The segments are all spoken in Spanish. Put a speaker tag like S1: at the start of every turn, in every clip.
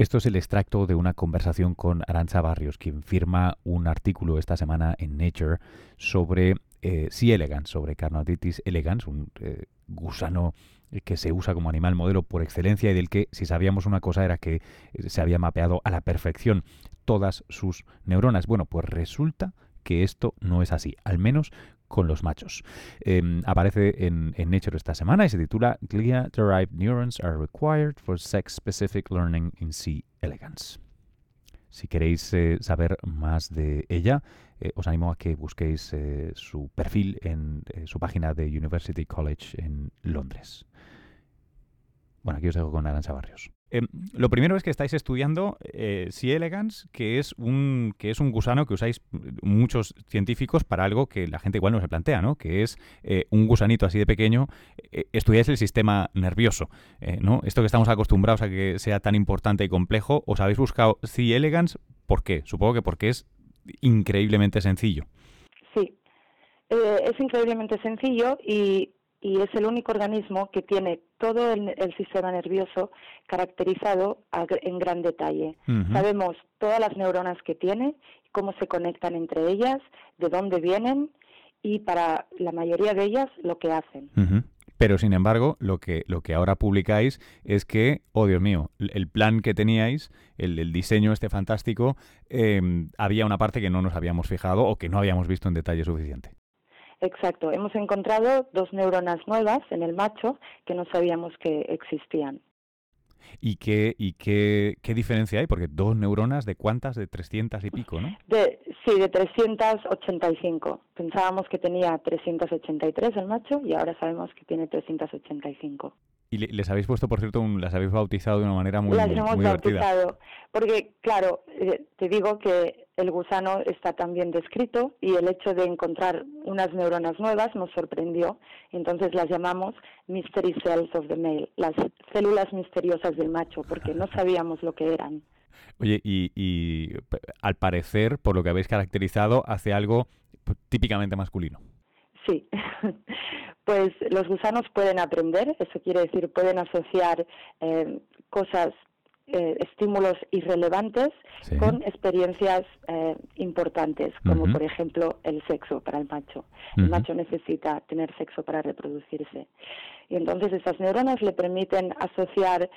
S1: Esto es el extracto de una conversación con Arancha Barrios, quien firma un artículo esta semana en Nature sobre eh, C. elegans, sobre Carnotatis elegans, un eh, gusano que se usa como animal modelo por excelencia y del que, si sabíamos una cosa, era que eh, se había mapeado a la perfección todas sus neuronas. Bueno, pues resulta que esto no es así, al menos con los machos. Em, aparece en, Nature esta semana y se titula Glia-derived neurons are required for sex-specific learning in C. elegans. Si queréis eh, saber más de ella, eh, os animo a que busquéis eh, su perfil en su página de University College en Londres. Bueno, aquí os dejo con Arancha Barrios. Em, lo primero es que estáis estudiando eh, C. elegans, que es, un, que es un gusano que usáis muchos científicos para algo que la gente igual no se plantea, ¿no? Que es eh, un gusanito así de pequeño. Eh, estudiáis el sistema nervioso, ¿no? Esto que estamos acostumbrados a que sea tan importante y complejo, os habéis buscado C. elegans, ¿por qué? Supongo que porque es increíblemente sencillo.
S2: Sí, es increíblemente sencillo y y es el único organismo que tiene todo el, sistema nervioso caracterizado en gran detalle. Sabemos todas las neuronas que tiene, cómo se conectan entre ellas, de dónde vienen y para la mayoría de ellas lo que hacen.
S1: Pero sin embargo, lo que, lo que ahora publicáis es que, oh Dios mío, el plan que teníais, el, diseño este fantástico, em, había una parte que no nos habíamos fijado o que no habíamos visto en detalle suficiente.
S2: Exacto, hemos encontrado dos neuronas nuevas en el macho que no sabíamos que existían.
S1: ¿Y qué, y qué, qué diferencia hay? Porque dos neuronas de cuántas, de 300 y pico, ¿no?
S2: De, sí, de 385. Pensábamos que tenía 383 el macho y ahora sabemos que tiene 385.
S1: Y les habéis puesto, por cierto, las habéis bautizado de una manera muy,
S2: las hemos bautizado, porque claro, eh, te digo que el gusano está también descrito y el hecho de encontrar unas neuronas nuevas nos sorprendió. Entonces las llamamos mystery cells of the male, las células misteriosas del macho, porque no sabíamos lo que eran.
S1: Oye, y, y al parecer, por lo que habéis caracterizado, hace algo típicamente masculino.
S2: Sí, pues los gusanos pueden aprender, eso quiere decir, pueden asociar eh, cosas, eh, estímulos irrelevantes con experiencias eh, importantes, como por ejemplo el sexo para el macho. El macho necesita tener sexo para reproducirse. Y entonces esas neuronas le permiten asociar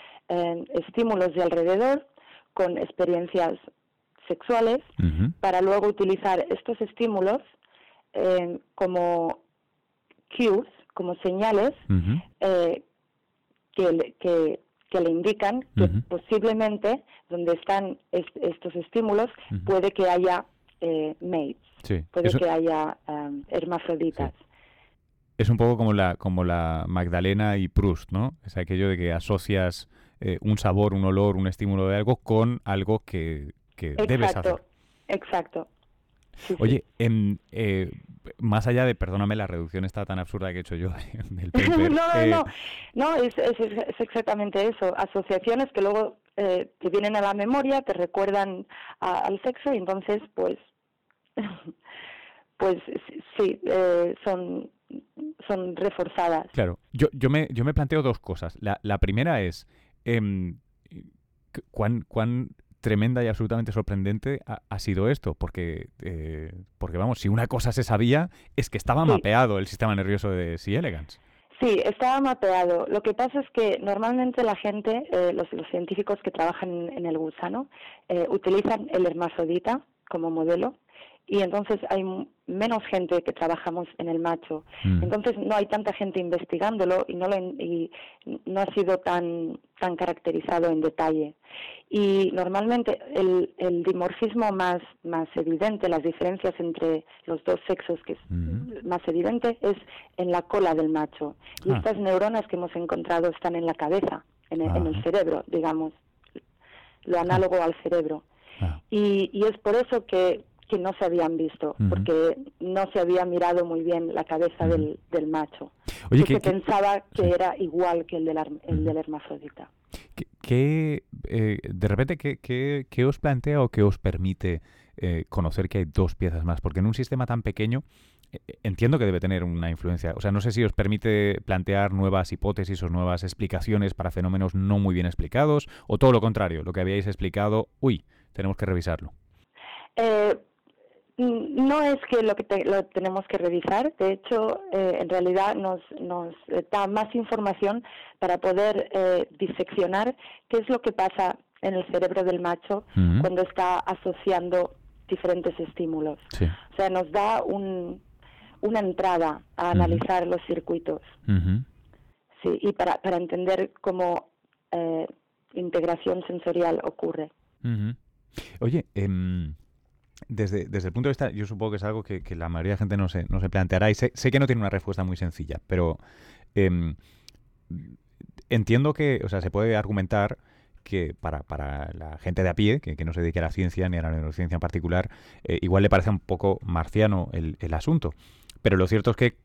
S2: estímulos de alrededor con experiencias sexuales para luego utilizar estos estímulos como cues como señales eh, que, que, le indican que posiblemente donde están estos estímulos puede que haya eh, mates, puede que haya um, hermafroditas.
S1: Es un poco como la, como la Magdalena y Proust, ¿no? Es aquello de que asocias eh, un sabor, un olor, un estímulo de algo con algo que, que debes hacer.
S2: Exacto.
S1: Oye, en, eh, más allá de, perdóname, la reducción está tan absurda que he hecho yo del
S2: paper, no, no, no, no, es, exactamente eso. Asociaciones que luego eh, te vienen a la memoria, te recuerdan al sexo y entonces, pues, pues sí, eh, son son reforzadas.
S1: Claro, yo, yo, me, yo me planteo dos cosas. La, la primera es, eh, ¿cuán, ¿cuán tremenda y absolutamente sorprendente ha, sido esto, porque, eh, porque vamos, si una cosa se sabía es que estaba mapeado el sistema nervioso de C. elegans.
S2: Sí, estaba mapeado. Lo que pasa es que normalmente la gente, eh, los, científicos que trabajan en, el gusano, eh, utilizan el hermafrodita como modelo y entonces hay menos gente que trabajamos en el macho. Mm. Entonces no hay tanta gente investigándolo y no, lo, y no ha sido tan, tan caracterizado en detalle. Y normalmente el, el dimorfismo más, más evidente, las diferencias entre los dos sexos que es mm. más evidente, es en la cola del macho. Y ah. estas neuronas que hemos encontrado están en la cabeza, en el, en el cerebro, digamos, lo análogo al cerebro. Ah. Y, y es por eso que que no se habían visto, porque no se había mirado muy bien la cabeza del, del, macho. Oye, que, se pensaba que era igual que el del, el del hermafrodita.
S1: ¿Qué, eh, de repente, ¿qué, qué, os plantea o qué os permite eh, conocer que hay dos piezas más? Porque en un sistema tan pequeño entiendo que debe tener una influencia. O sea, no sé si os permite plantear nuevas hipótesis o nuevas explicaciones para fenómenos no muy bien explicados, o todo lo contrario, lo que habíais explicado, uy, tenemos que revisarlo.
S2: Eh, no es que lo que lo tenemos que revisar, de hecho, eh, en realidad nos, nos da más información para poder eh, diseccionar qué es lo que pasa en el cerebro del macho cuando está asociando diferentes estímulos. O sea, nos da un, una entrada a analizar los circuitos. Sí, y para, para entender cómo eh, integración sensorial ocurre.
S1: Oye, em, desde, desde el punto de vista, yo supongo que es algo que, la mayoría de gente no se, no se planteará y sé, sé, que no tiene una respuesta muy sencilla, pero em, entiendo que, o sea, se puede argumentar que para, para la gente de a pie, que, no se dedique a la ciencia ni a la neurociencia en particular, eh, igual le parece un poco marciano el, el asunto. Pero lo cierto es que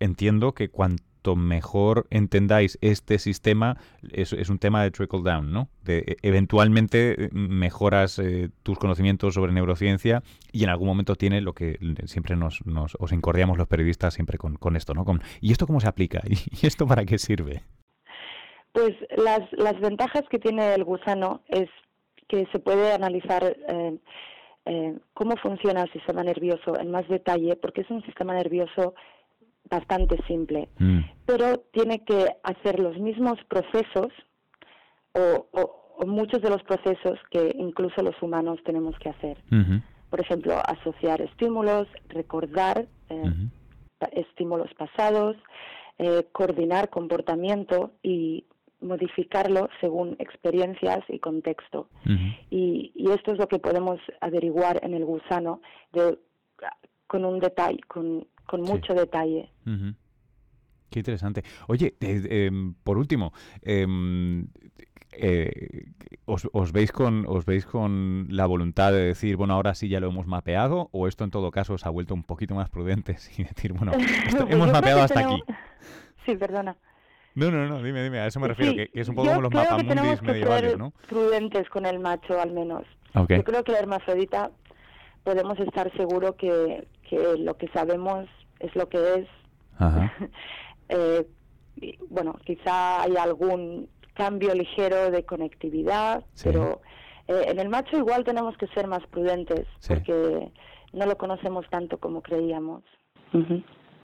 S1: entiendo que cuanto mejor entendáis este sistema, es, un tema de trickle down, ¿no? E, eventualmente eh, mejoras eh, tus conocimientos sobre neurociencia y en algún momento tiene lo que siempre nos, nos os encordiamos los periodistas siempre con, esto, ¿no? Con, ¿Y esto cómo se aplica? ¿Y esto para qué sirve?
S2: Pues las, las ventajas que tiene el gusano es que se puede analizar eh, cómo funciona el sistema nervioso en más detalle, porque es un sistema nervioso bastante simple, mm. pero tiene que hacer los mismos procesos o, muchos de los procesos que incluso los humanos tenemos que hacer. Por ejemplo, asociar estímulos, recordar eh, estímulos pasados, coordinar comportamiento y modificarlo según experiencias y contexto. y, esto es lo que podemos averiguar en el gusano de, con un detalle, con, con mucho detalle.
S1: Qué interesante. Oye, em, por último, em, eh, os, os, veis con os veis con la voluntad de decir bueno ahora sí ya lo hemos mapeado o esto en todo caso os ha vuelto un poquito más prudentes y decir bueno pues hemos mapeado hasta aquí
S2: sí perdona
S1: no, no, no, dime, dime, a eso me refiero, que, es un poco como los mapamundis medievales, ¿no?
S2: prudentes con el macho, al menos. Yo creo que la hermafrodita podemos estar seguros que, que lo que sabemos es lo que es. eh, bueno, quizá hay algún cambio ligero de conectividad, pero eh, en el macho igual tenemos que ser más prudentes porque no lo conocemos tanto como creíamos.